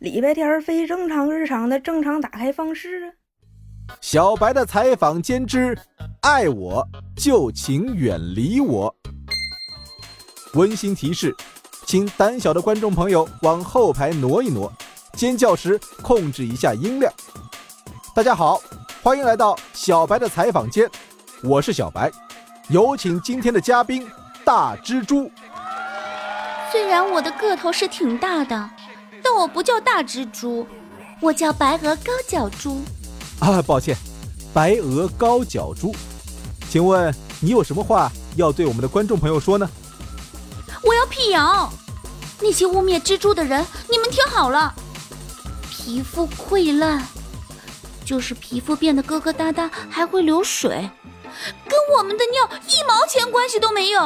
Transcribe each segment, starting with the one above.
礼拜天非正常日常的正常打开方式啊。小白的采访兼之，爱我就请远离我。温馨提示，请胆小的观众朋友往后排挪一挪，尖叫时控制一下音量。大家好，欢迎来到小白的采访间，我是小白，有请今天的嘉宾大蜘蛛。虽然我的个头是挺大的，但我不叫大蜘蛛，我叫白鹅高脚猪。啊，抱歉，白鹅高脚猪，请问你有什么话要对我们的观众朋友说呢？我要辟谣，那些污蔑蜘蛛的人，你们听好了，皮肤溃烂，就是皮肤变得疙疙瘩瘩，还会流水，跟我们的尿一毛钱关系都没有。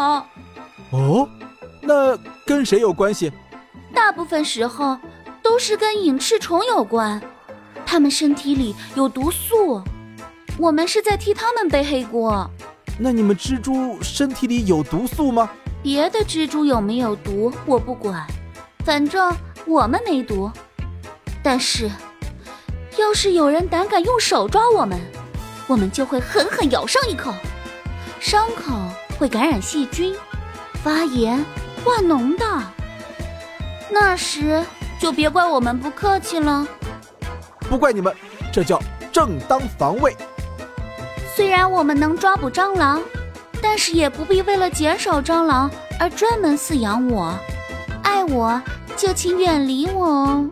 哦，那跟谁有关系？大部分时候都是跟隐翅虫有关。它们身体里有毒素，我们是在替它们背黑锅。那你们蜘蛛身体里有毒素吗？别的蜘蛛有没有毒我不管，反正我们没毒。但是，要是有人胆敢用手抓我们，我们就会狠狠咬上一口，伤口会感染细菌、发炎、化脓的。那时就别怪我们不客气了。不怪你们，这叫正当防卫。虽然我们能抓捕蟑螂，但是也不必为了减少蟑螂而专门饲养我。爱我就请远离我哦。